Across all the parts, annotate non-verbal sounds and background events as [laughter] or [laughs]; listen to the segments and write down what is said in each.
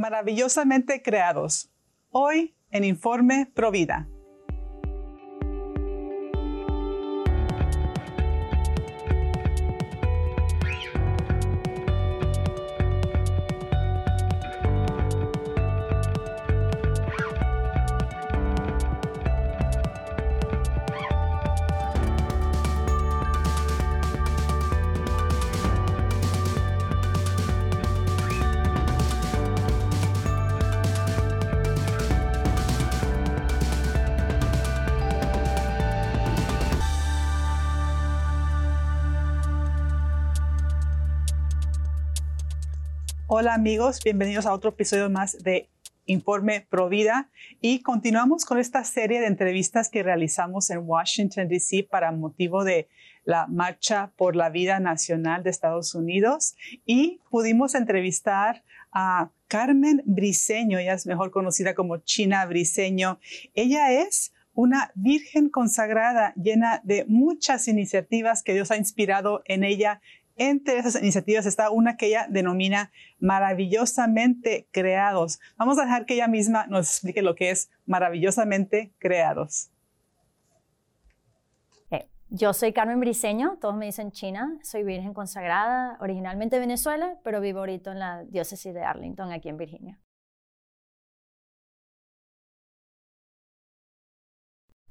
maravillosamente creados. Hoy en Informe Provida. Hola amigos, bienvenidos a otro episodio más de Informe Provida y continuamos con esta serie de entrevistas que realizamos en Washington, D.C. para motivo de la Marcha por la Vida Nacional de Estados Unidos y pudimos entrevistar a Carmen Briseño, ella es mejor conocida como China Briseño. Ella es una virgen consagrada llena de muchas iniciativas que Dios ha inspirado en ella entre esas iniciativas está una que ella denomina maravillosamente creados. Vamos a dejar que ella misma nos explique lo que es maravillosamente creados. Yo soy Carmen Briseño, todos me dicen China, soy virgen consagrada, originalmente de Venezuela, pero vivo ahorita en la diócesis de Arlington, aquí en Virginia.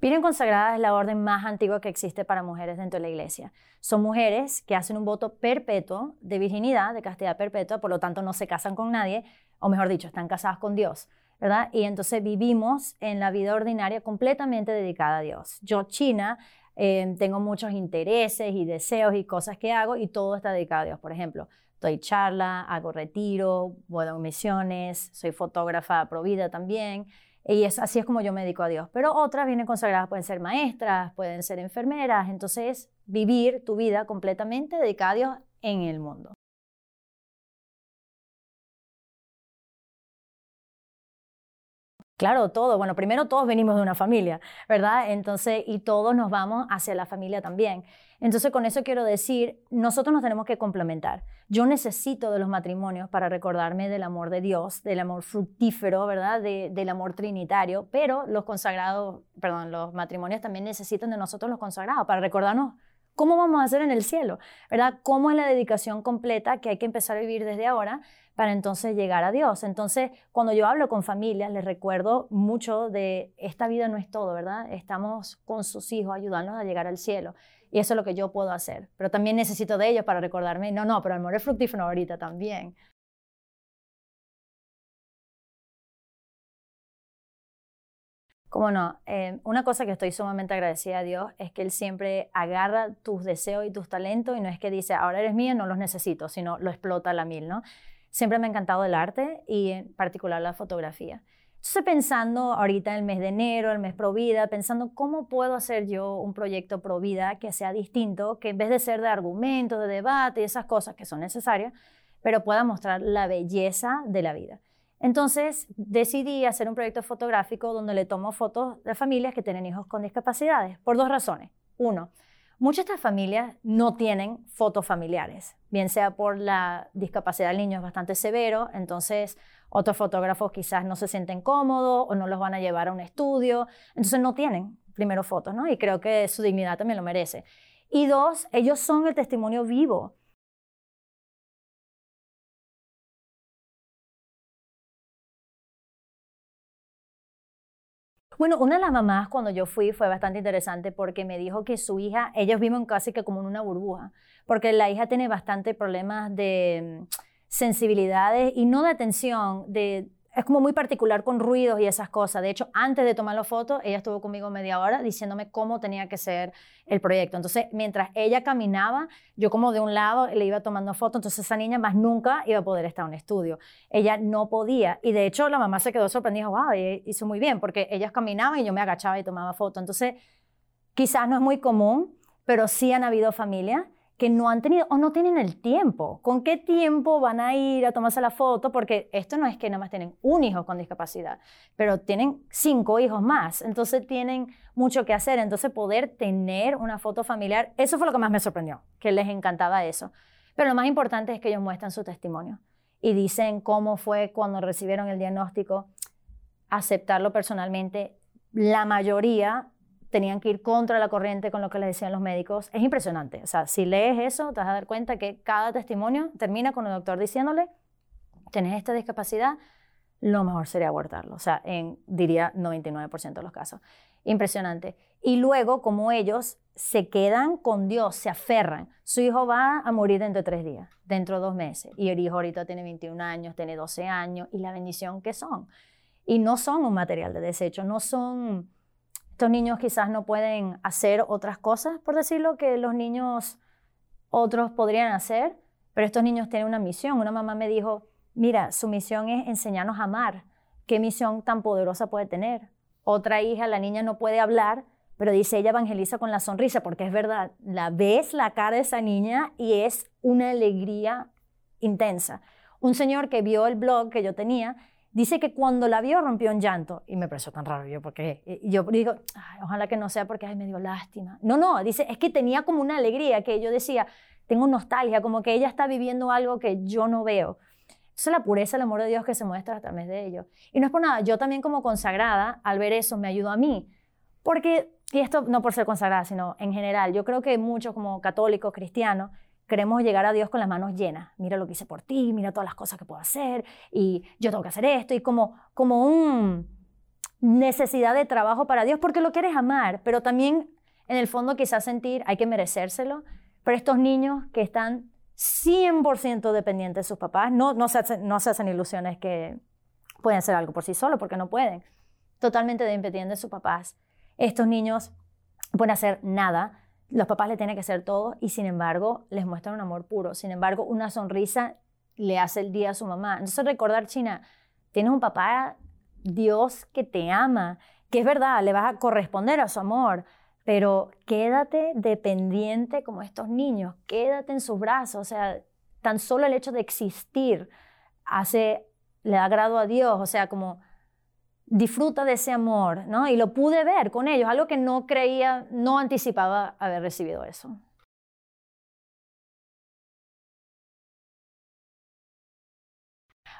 Virgen consagrada es la orden más antigua que existe para mujeres dentro de la iglesia. Son mujeres que hacen un voto perpetuo de virginidad, de castidad perpetua, por lo tanto no se casan con nadie, o mejor dicho, están casadas con Dios, ¿verdad? Y entonces vivimos en la vida ordinaria completamente dedicada a Dios. Yo, China, eh, tengo muchos intereses y deseos y cosas que hago y todo está dedicado a Dios. Por ejemplo, doy charla, hago retiro, voy a misiones, soy fotógrafa provida también. Y es, así es como yo me dedico a Dios. Pero otras vienen consagradas, pueden ser maestras, pueden ser enfermeras. Entonces, vivir tu vida completamente dedicada a Dios en el mundo. Claro, todo. Bueno, primero todos venimos de una familia, ¿verdad? Entonces, y todos nos vamos hacia la familia también. Entonces, con eso quiero decir, nosotros nos tenemos que complementar. Yo necesito de los matrimonios para recordarme del amor de Dios, del amor fructífero, ¿verdad? del amor trinitario, pero los consagrados, perdón, los matrimonios también necesitan de nosotros los consagrados para recordarnos ¿Cómo vamos a hacer en el cielo? ¿Verdad? ¿Cómo es la dedicación completa que hay que empezar a vivir desde ahora para entonces llegar a Dios? Entonces, cuando yo hablo con familias, les recuerdo mucho de esta vida no es todo, ¿verdad? Estamos con sus hijos ayudándonos a llegar al cielo. Y eso es lo que yo puedo hacer. Pero también necesito de ellos para recordarme, no, no, pero el amor es fructífero ahorita también. Cómo no, eh, una cosa que estoy sumamente agradecida a Dios es que Él siempre agarra tus deseos y tus talentos y no es que dice, ahora eres mía, no los necesito, sino lo explota a la mil, ¿no? Siempre me ha encantado el arte y en particular la fotografía. Entonces pensando ahorita en el mes de enero, el mes pro vida, pensando cómo puedo hacer yo un proyecto pro vida que sea distinto, que en vez de ser de argumento, de debate y esas cosas que son necesarias, pero pueda mostrar la belleza de la vida. Entonces decidí hacer un proyecto fotográfico donde le tomo fotos de familias que tienen hijos con discapacidades, por dos razones. Uno, muchas de estas familias no tienen fotos familiares, bien sea por la discapacidad del niño es bastante severo, entonces otros fotógrafos quizás no se sienten cómodos o no los van a llevar a un estudio, entonces no tienen primero fotos, ¿no? Y creo que su dignidad también lo merece. Y dos, ellos son el testimonio vivo Bueno, una de las mamás cuando yo fui fue bastante interesante porque me dijo que su hija, ellos viven casi que como en una burbuja, porque la hija tiene bastante problemas de mm, sensibilidades y no de atención, de es como muy particular con ruidos y esas cosas. De hecho, antes de tomar la foto, ella estuvo conmigo media hora diciéndome cómo tenía que ser el proyecto. Entonces, mientras ella caminaba, yo como de un lado le iba tomando fotos, entonces esa niña más nunca iba a poder estar en estudio. Ella no podía. Y de hecho, la mamá se quedó sorprendida, wow, hizo muy bien, porque ellas caminaban y yo me agachaba y tomaba fotos. Entonces, quizás no es muy común, pero sí han habido familias que no han tenido o no tienen el tiempo. ¿Con qué tiempo van a ir a tomarse la foto? Porque esto no es que nada más tienen un hijo con discapacidad, pero tienen cinco hijos más. Entonces tienen mucho que hacer. Entonces poder tener una foto familiar, eso fue lo que más me sorprendió, que les encantaba eso. Pero lo más importante es que ellos muestran su testimonio. y dicen cómo fue cuando recibieron el diagnóstico, aceptarlo personalmente. La mayoría tenían que ir contra la corriente con lo que les decían los médicos. Es impresionante. O sea, si lees eso, te vas a dar cuenta que cada testimonio termina con el doctor diciéndole, tenés esta discapacidad, lo mejor sería abortarlo. O sea, en, diría 99% de los casos. Impresionante. Y luego, como ellos se quedan con Dios, se aferran. Su hijo va a morir dentro de tres días, dentro de dos meses. Y el hijo ahorita tiene 21 años, tiene 12 años, y la bendición que son. Y no son un material de desecho, no son estos niños quizás no pueden hacer otras cosas, por decirlo, que los niños otros podrían hacer, pero estos niños tienen una misión. Una mamá me dijo, mira, su misión es enseñarnos a amar. ¿Qué misión tan poderosa puede tener? Otra hija, la niña no puede hablar, pero dice, ella evangeliza con la sonrisa, porque es verdad, la ves la cara de esa niña y es una alegría intensa. Un señor que vio el blog que yo tenía Dice que cuando la vio rompió en llanto y me pareció tan raro yo porque eh, yo digo, ojalá que no sea porque ay, me dio lástima. No, no, dice, es que tenía como una alegría que yo decía, tengo nostalgia, como que ella está viviendo algo que yo no veo. Esa es la pureza, el amor de Dios que se muestra a través de ello. Y no es por nada, yo también como consagrada, al ver eso, me ayudó a mí. Porque, y esto no por ser consagrada, sino en general, yo creo que muchos como católicos, cristianos, queremos llegar a Dios con las manos llenas. Mira lo que hice por ti, mira todas las cosas que puedo hacer y yo tengo que hacer esto y como, como un necesidad de trabajo para Dios porque lo quieres amar, pero también en el fondo quizás sentir hay que merecérselo. Pero estos niños que están 100% dependientes de sus papás, no, no, se hacen, no se hacen ilusiones que pueden hacer algo por sí solos porque no pueden. Totalmente dependientes de sus papás. Estos niños pueden hacer nada los papás le tienen que hacer todo y sin embargo les muestran un amor puro. Sin embargo, una sonrisa le hace el día a su mamá. Entonces recordar, China, tienes un papá, Dios que te ama, que es verdad, le vas a corresponder a su amor, pero quédate dependiente como estos niños, quédate en sus brazos, o sea, tan solo el hecho de existir hace, le da grado a Dios, o sea, como disfruta de ese amor, ¿no? Y lo pude ver con ellos, algo que no creía, no anticipaba haber recibido eso.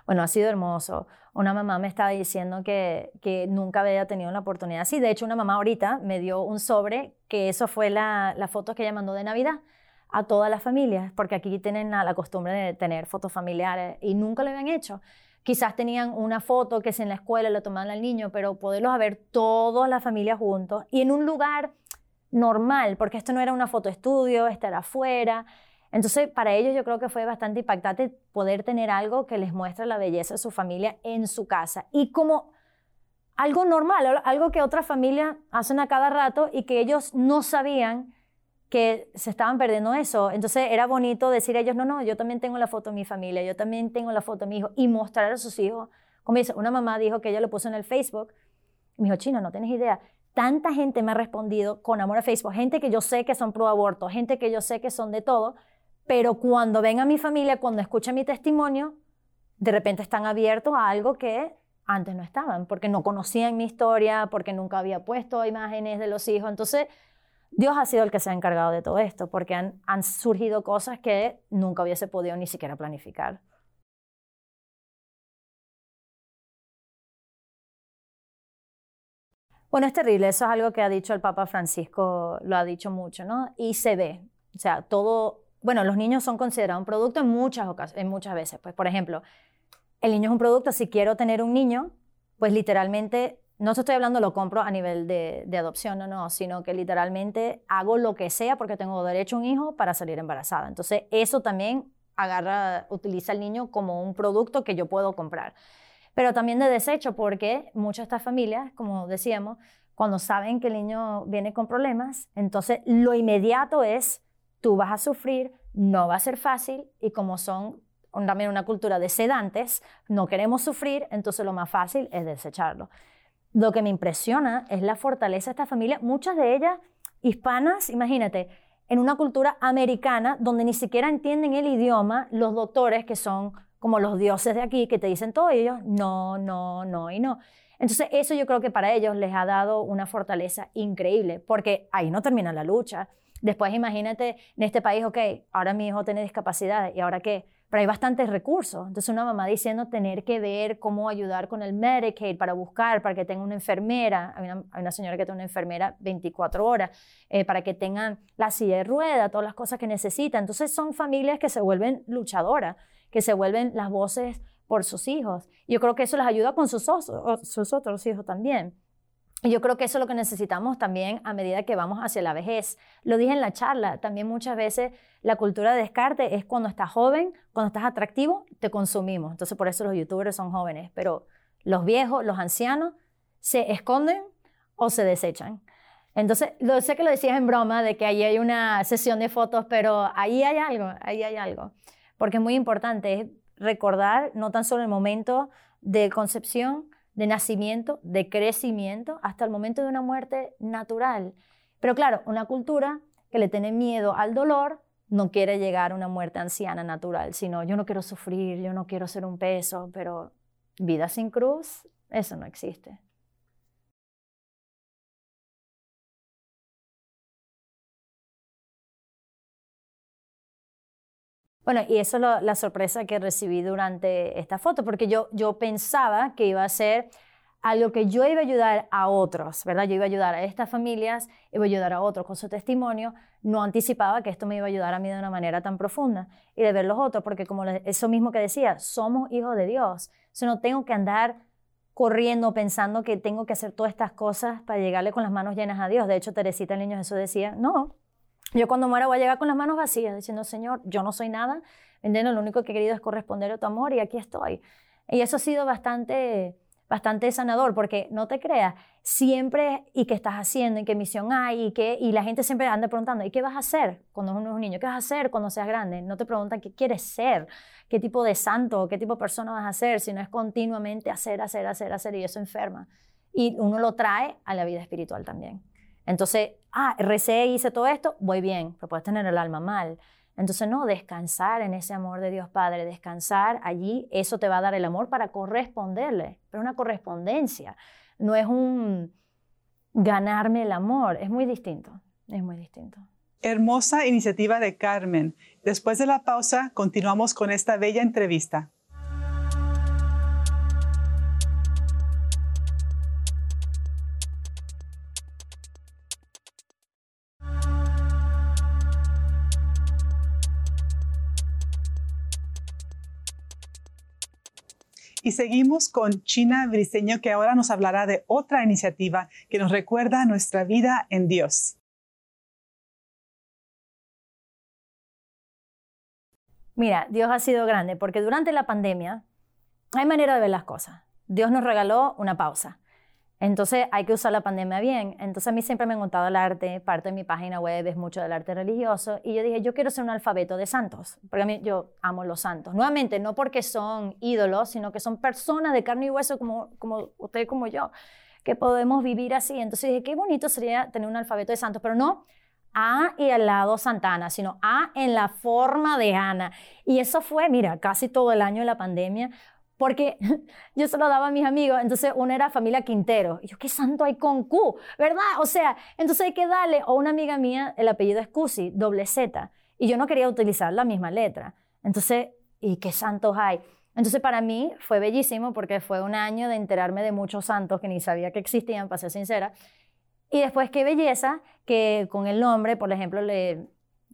Bueno, ha sido hermoso. Una mamá me estaba diciendo que, que nunca había tenido la oportunidad así. De hecho, una mamá ahorita me dio un sobre, que eso fue la, la foto que ella mandó de Navidad a todas las familias, porque aquí tienen la costumbre de tener fotos familiares y nunca lo habían hecho. Quizás tenían una foto que es en la escuela lo tomaban al niño, pero poderlos ver toda la familia juntos y en un lugar normal, porque esto no era una foto estudio, esto era afuera. Entonces, para ellos yo creo que fue bastante impactante poder tener algo que les muestra la belleza de su familia en su casa y como algo normal, algo que otras familias hacen a cada rato y que ellos no sabían que se estaban perdiendo eso. Entonces era bonito decir a ellos, no, no, yo también tengo la foto de mi familia, yo también tengo la foto de mi hijo y mostrar a sus hijos. Como dice, una mamá dijo que ella lo puso en el Facebook. Me dijo, Chino, no tienes idea. Tanta gente me ha respondido con amor a Facebook, gente que yo sé que son pro aborto, gente que yo sé que son de todo, pero cuando ven a mi familia, cuando escuchan mi testimonio, de repente están abiertos a algo que antes no estaban, porque no conocían mi historia, porque nunca había puesto imágenes de los hijos. Entonces, Dios ha sido el que se ha encargado de todo esto, porque han, surgido cosas que nunca hubiese podido ni siquiera planificar. Bueno, es terrible, eso es algo que ha dicho el Papa Francisco, lo ha dicho mucho, ¿no? Y se ve, o sea, todo, bueno, los niños son considerados un producto en muchas, ocasiones, en muchas veces. Pues, por ejemplo, el niño es un producto, si quiero tener un niño, pues literalmente no estoy hablando lo compro a nivel de, adopción, no, no, sino que literalmente hago lo que sea porque tengo derecho a un hijo para salir embarazada. Entonces, eso también agarra, utiliza al niño como un producto que yo puedo comprar. Pero también de desecho, porque muchas de estas familias, como decíamos, cuando saben que el niño viene con problemas, entonces lo inmediato es, tú vas a sufrir, no va a ser fácil, y como son también una cultura de sedantes, no queremos sufrir, entonces lo más fácil es desecharlo. Lo que me impresiona es la fortaleza de esta familia, muchas de ellas hispanas, imagínate, en una cultura americana donde ni siquiera entienden el idioma, los doctores que son como los dioses de aquí, que te dicen todo, y ellos no, no, no y no. Entonces eso yo creo que para ellos les ha dado una fortaleza increíble, porque ahí no termina la lucha. Después imagínate en este país, ok, ahora mi hijo tiene discapacidad, ¿y ahora qué? Pero hay bastantes recursos. Entonces una mamá diciendo tener que ver cómo ayudar con el Medicaid para buscar, para que tenga una enfermera, hay una, señora que tiene una enfermera 24 horas, eh, para que tengan la silla de rueda, todas las cosas que necesitan. Entonces son familias que se vuelven luchadoras, que se vuelven las voces por sus hijos. Yo creo que eso les ayuda con sus otros hijos también. Yo creo que eso es lo que necesitamos también a medida que vamos hacia la vejez. Lo dije en la charla, también muchas veces la cultura de descarte es cuando estás joven, cuando estás atractivo, te consumimos. Entonces por eso los youtubers son jóvenes, pero los viejos, los ancianos, se esconden o se desechan. Entonces, lo sé que lo decías en broma de que ahí hay una sesión de fotos, pero ahí hay algo, ahí hay algo. Porque es muy importante recordar no tan solo el momento de concepción, de nacimiento, de crecimiento, hasta el momento de una muerte natural. Pero claro, una cultura que le tiene miedo al dolor no quiere llegar a una muerte anciana natural, sino yo no quiero sufrir, yo no quiero ser un peso, pero vida sin cruz, eso no existe. Bueno, y eso es la sorpresa que recibí durante esta foto, porque yo, yo pensaba que iba a ser algo que yo iba a ayudar a otros, ¿verdad? Yo iba a ayudar a estas familias, iba a ayudar a otros con su testimonio. No anticipaba que esto me iba a ayudar a mí de una manera tan profunda y de ver los otros, porque como eso mismo que decía, somos hijos de Dios. O no tengo que andar corriendo pensando que tengo que hacer todas estas cosas para llegarle con las manos llenas a Dios. De hecho, Teresita el Niño Jesús decía, no, yo cuando muera voy a llegar con las manos vacías, diciendo, Señor, yo no soy nada, ¿entiendes? Lo único que he querido es corresponder a tu amor y aquí estoy. Y eso ha sido bastante, bastante sanador, porque no te creas, siempre, ¿y qué estás haciendo? ¿En qué misión hay? ¿Y, qué? y la gente siempre anda preguntando, ¿y qué vas a hacer cuando uno es un niño? ¿Qué vas a hacer cuando seas grande? No te preguntan qué quieres ser, qué tipo de santo, qué tipo de persona vas a ser, sino es continuamente hacer, hacer, hacer, hacer, y eso enferma. Y uno lo trae a la vida espiritual también. Entonces, ah, recé, hice todo esto, voy bien, pero puedes tener el alma mal. Entonces, no, descansar en ese amor de Dios Padre, descansar allí, eso te va a dar el amor para corresponderle, pero una correspondencia, no es un ganarme el amor, es muy distinto, es muy distinto. Hermosa iniciativa de Carmen. Después de la pausa, continuamos con esta bella entrevista. Y seguimos con China Briseño, que ahora nos hablará de otra iniciativa que nos recuerda nuestra vida en Dios. Mira, Dios ha sido grande porque durante la pandemia hay manera de ver las cosas. Dios nos regaló una pausa. Entonces hay que usar la pandemia bien. Entonces a mí siempre me ha encantado el arte, parte de mi página web es mucho del arte religioso y yo dije, yo quiero ser un alfabeto de santos, porque a mí yo amo los santos. Nuevamente, no porque son ídolos, sino que son personas de carne y hueso como, como usted como yo, que podemos vivir así. Entonces dije, qué bonito sería tener un alfabeto de santos, pero no A y al lado Santana, sino A en la forma de Ana. Y eso fue, mira, casi todo el año de la pandemia porque [laughs] yo se lo daba a mis amigos, entonces uno era familia Quintero, y yo, ¿qué santo hay con Q? ¿Verdad? O sea, entonces hay que darle, o una amiga mía, el apellido es Cusi, doble Z, y yo no quería utilizar la misma letra. Entonces, ¿y qué santos hay? Entonces para mí fue bellísimo porque fue un año de enterarme de muchos santos que ni sabía que existían, para ser sincera. Y después qué belleza que con el nombre, por ejemplo, le,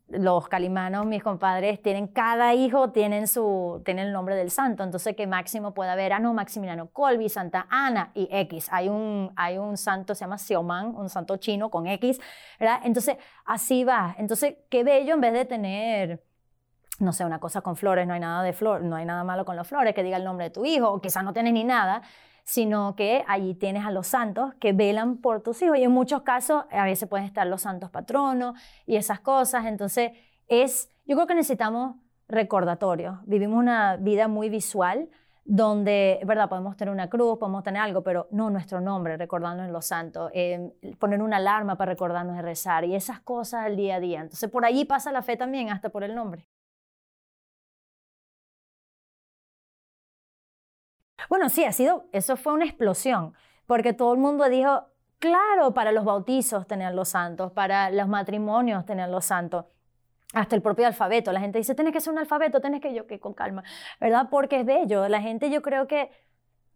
los calimanos, mis compadres, tienen cada hijo, tienen, su, tienen el nombre del santo. Entonces, que Máximo pueda haber, ah, no, Maximiliano Colby, Santa Ana y X. Hay un, hay un santo, se llama Xiaoman, un santo chino con X, ¿verdad? Entonces, así va. Entonces, qué bello en vez de tener no sé, una cosa con flores, no hay nada de flor, no hay nada malo con las flores, que diga el nombre de tu hijo, o quizás no tienes ni nada, sino que allí tienes a los santos que velan por tus hijos. Y en muchos casos, a veces pueden estar los santos patronos y esas cosas. Entonces, es, yo creo que necesitamos recordatorios. Vivimos una vida muy visual donde, verdad, podemos tener una cruz, podemos tener algo, pero no nuestro nombre, recordarnos en los santos, eh, poner una alarma para recordarnos de rezar y esas cosas al día a día. Entonces, por allí pasa la fe también, hasta por el nombre. Bueno, sí, ha sido, eso fue una explosión, porque todo el mundo dijo, claro, para los bautizos tener los santos, para los matrimonios tener los santos. hasta el propio alfabeto. La gente dice, tienes que ser un alfabeto, tienes que yo, que con calma, ¿verdad? Porque es bello. La gente yo creo que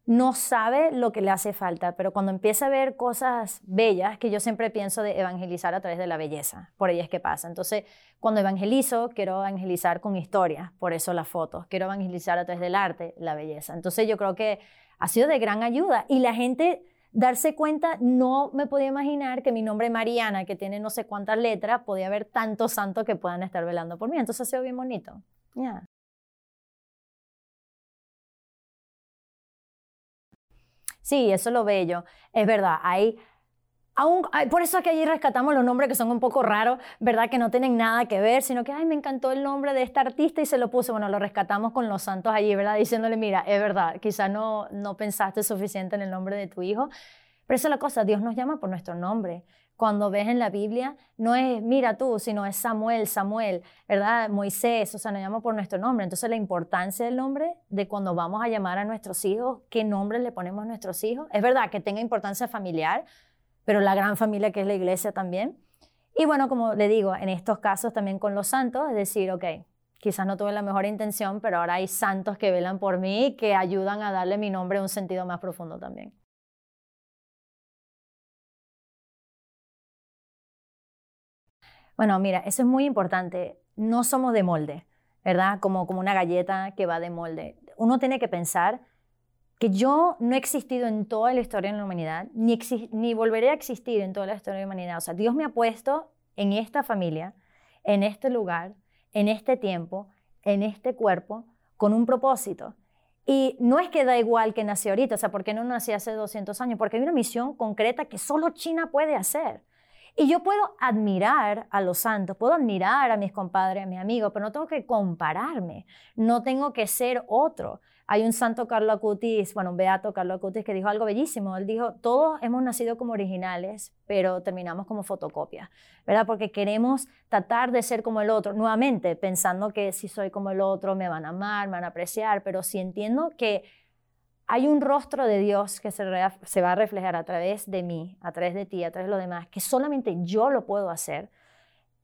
no sabe lo que le hace falta, pero cuando empieza a ver cosas bellas, que yo siempre pienso de evangelizar a través de la belleza, por ahí es que pasa. Entonces, cuando evangelizo, quiero evangelizar con historia, por eso las fotos, quiero evangelizar a través del arte, la belleza. Entonces, yo creo que ha sido de gran ayuda y la gente darse cuenta, no me podía imaginar que mi nombre Mariana, que tiene no sé cuántas letras, podía haber tantos santos que puedan estar velando por mí. Entonces, ha sido bien bonito. Sí, eso es lo bello. Es verdad, hay... Aún, por eso es que allí rescatamos los nombres que son un poco raros, ¿verdad? Que no tienen nada que ver, sino que, ay, me encantó el nombre de esta artista y se lo puse. Bueno, lo rescatamos con los santos allí, ¿verdad? Diciéndole, mira, es verdad, quizá no, no pensaste suficiente en el nombre de tu hijo. Pero esa es la cosa, Dios nos llama por nuestro nombre cuando ves en la Biblia, no es mira tú, sino es Samuel, Samuel, ¿verdad? Moisés, o sea, nos llama por nuestro nombre. Entonces la importancia del nombre, de cuando vamos a llamar a nuestros hijos, qué nombre le ponemos a nuestros hijos. Es verdad que tenga importancia familiar, pero la gran familia que es la iglesia también. Y bueno, como le digo, en estos casos también con los santos, es decir, ok, quizás no tuve la mejor intención, pero ahora hay santos que velan por mí, que ayudan a darle mi nombre un sentido más profundo también. Bueno, mira, eso es muy importante. No somos de molde, ¿verdad? Como, como una galleta que va de molde. Uno tiene que pensar que yo no he existido en toda la historia de la humanidad, ni, ni volveré a existir en toda la historia de la humanidad. O sea, Dios me ha puesto en esta familia, en este lugar, en este tiempo, en este cuerpo, con un propósito. Y no es que da igual que nací ahorita, o sea, ¿por qué no nací hace 200 años? Porque hay una misión concreta que solo China puede hacer. Y yo puedo admirar a los santos, puedo admirar a mis compadres, a mis amigos, pero no tengo que compararme, no tengo que ser otro. Hay un santo Carlo Acutis, bueno, un beato Carlo Acutis que dijo algo bellísimo. Él dijo, todos hemos nacido como originales, pero terminamos como fotocopias, ¿verdad? Porque queremos tratar de ser como el otro, nuevamente pensando que si soy como el otro me van a amar, me van a apreciar, pero si entiendo que hay un rostro de Dios que se, va a reflejar a través de mí, a través de ti, a través de los demás, que solamente yo lo puedo hacer.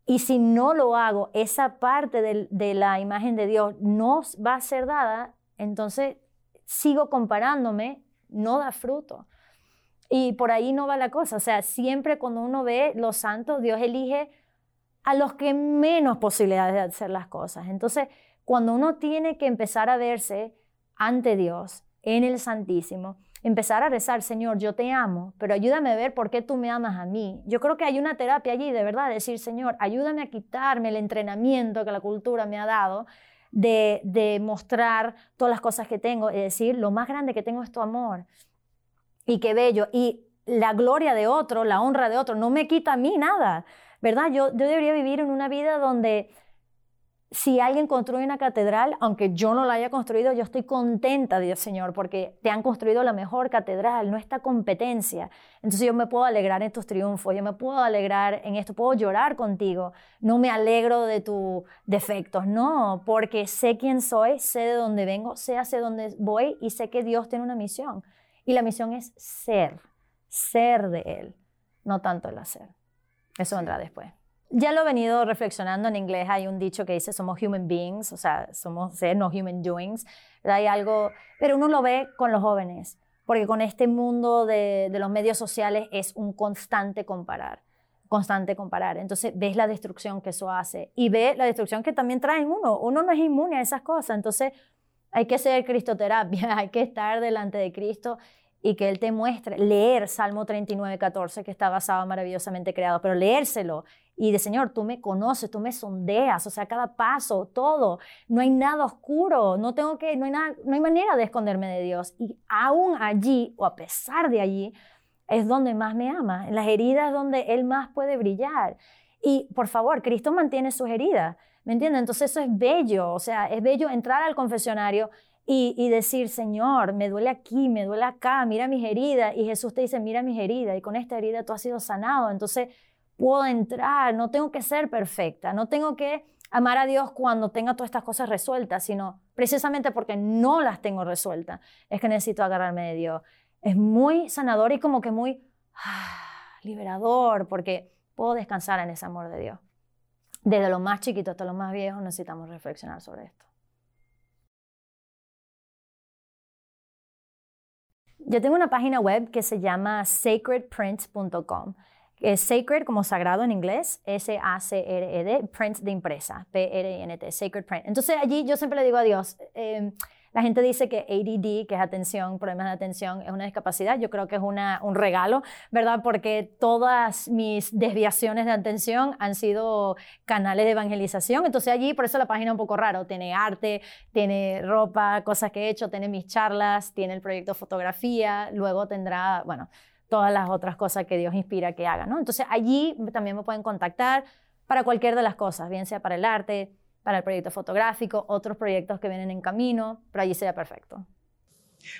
Y si no lo hago, esa parte de, la imagen de Dios no va a ser dada, entonces sigo comparándome, no da fruto. Y por ahí no va la cosa. O sea, siempre cuando uno ve los santos, Dios elige a los que menos posibilidades de hacer las cosas. Entonces, cuando uno tiene que empezar a verse ante Dios, en el Santísimo, empezar a rezar, Señor, yo te amo, pero ayúdame a ver por qué tú me amas a mí. Yo creo que hay una terapia allí, de verdad, decir, Señor, ayúdame a quitarme el entrenamiento que la cultura me ha dado de, de mostrar todas las cosas que tengo y decir, lo más grande que tengo es tu amor. Y qué bello. Y la gloria de otro, la honra de otro, no me quita a mí nada, ¿verdad? Yo, yo debería vivir en una vida donde si alguien construye una catedral, aunque yo no la haya construido, yo estoy contenta, Dios Señor, porque te han construido la mejor catedral, no esta competencia. Entonces yo me puedo alegrar en tus triunfos, yo me puedo alegrar en esto, puedo llorar contigo. No me alegro de tus defectos, no, porque sé quién soy, sé de dónde vengo, sé hacia dónde voy y sé que Dios tiene una misión. Y la misión es ser, ser de Él, no tanto el hacer. Eso vendrá después. Ya lo he venido reflexionando en inglés. Hay un dicho que dice somos human beings, o sea, somos ser, no human doings. Hay algo, pero uno lo ve con los jóvenes, porque con este mundo de, de los medios sociales es un constante comparar constante comparar. Entonces ves la destrucción que eso hace y ve la destrucción que también traen uno. Uno no es inmune a esas cosas. Entonces hay que hacer cristoterapia, [laughs] hay que estar delante de Cristo y que Él te muestre, leer Salmo 39, 14, que está basado maravillosamente creado, pero leérselo y de Señor, tú me conoces, tú me sondeas, o sea, cada paso, todo, no hay nada oscuro, no tengo que, no hay, nada, no hay manera de esconderme de Dios. Y aún allí, o a pesar de allí, es donde más me ama, en las heridas donde Él más puede brillar. Y por favor, Cristo mantiene sus heridas, ¿me entiendes? Entonces eso es bello, o sea, es bello entrar al confesionario y, y, decir, Señor, me duele aquí, me duele acá, mira mis heridas. Y Jesús te dice, mira mis heridas, y con esta herida tú has sido sanado. Entonces, puedo entrar, no tengo que ser perfecta, no tengo que amar a Dios cuando tenga todas estas cosas resueltas, sino precisamente porque no las tengo resueltas, es que necesito agarrarme de Dios. Es muy sanador y como que muy ah, liberador, porque puedo descansar en ese amor de Dios. desde lo más chiquito hasta lo más viejo necesitamos reflexionar sobre esto. Yo tengo una página web que se llama sacredprint.com. Es sacred como sagrado en inglés, S-A-C-R-E-D, print de impresa, P-R-I-N-T, sacred print. Entonces allí yo siempre le digo a Dios, eh, la gente dice que ADD, que es atención, problemas de atención, es una discapacidad. Yo creo que es una, un regalo, ¿verdad? Porque todas mis desviaciones de atención han sido canales de evangelización. Entonces allí, por eso la página es un poco raro. Tiene arte, tiene ropa, cosas que he hecho, tiene mis charlas, tiene el proyecto fotografía, luego tendrá, bueno, todas las otras cosas que Dios inspira que haga, ¿no? Entonces allí también me pueden contactar para cualquier de las cosas, bien sea para el arte, para el proyecto fotográfico, otros proyectos que vienen en camino, pero allí sea perfecto.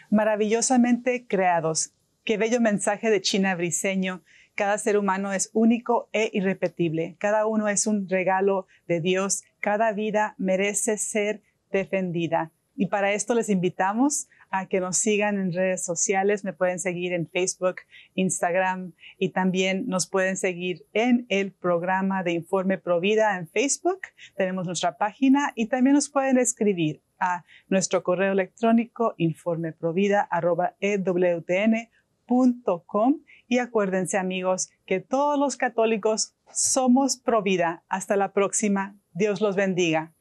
Maravillosamente creados. Qué bello mensaje de China Briseño. Cada ser humano es único e irrepetible. Cada uno es un regalo de Dios. Cada vida merece ser defendida. Y para esto les invitamos que nos sigan en redes sociales. Me pueden seguir en Facebook, Instagram y también nos pueden seguir en el programa de Informe Provida en Facebook. Tenemos nuestra página y también nos pueden escribir a nuestro correo electrónico informeprovida.ewtn.com y acuérdense amigos que todos los católicos somos Provida. Hasta la próxima. Dios los bendiga.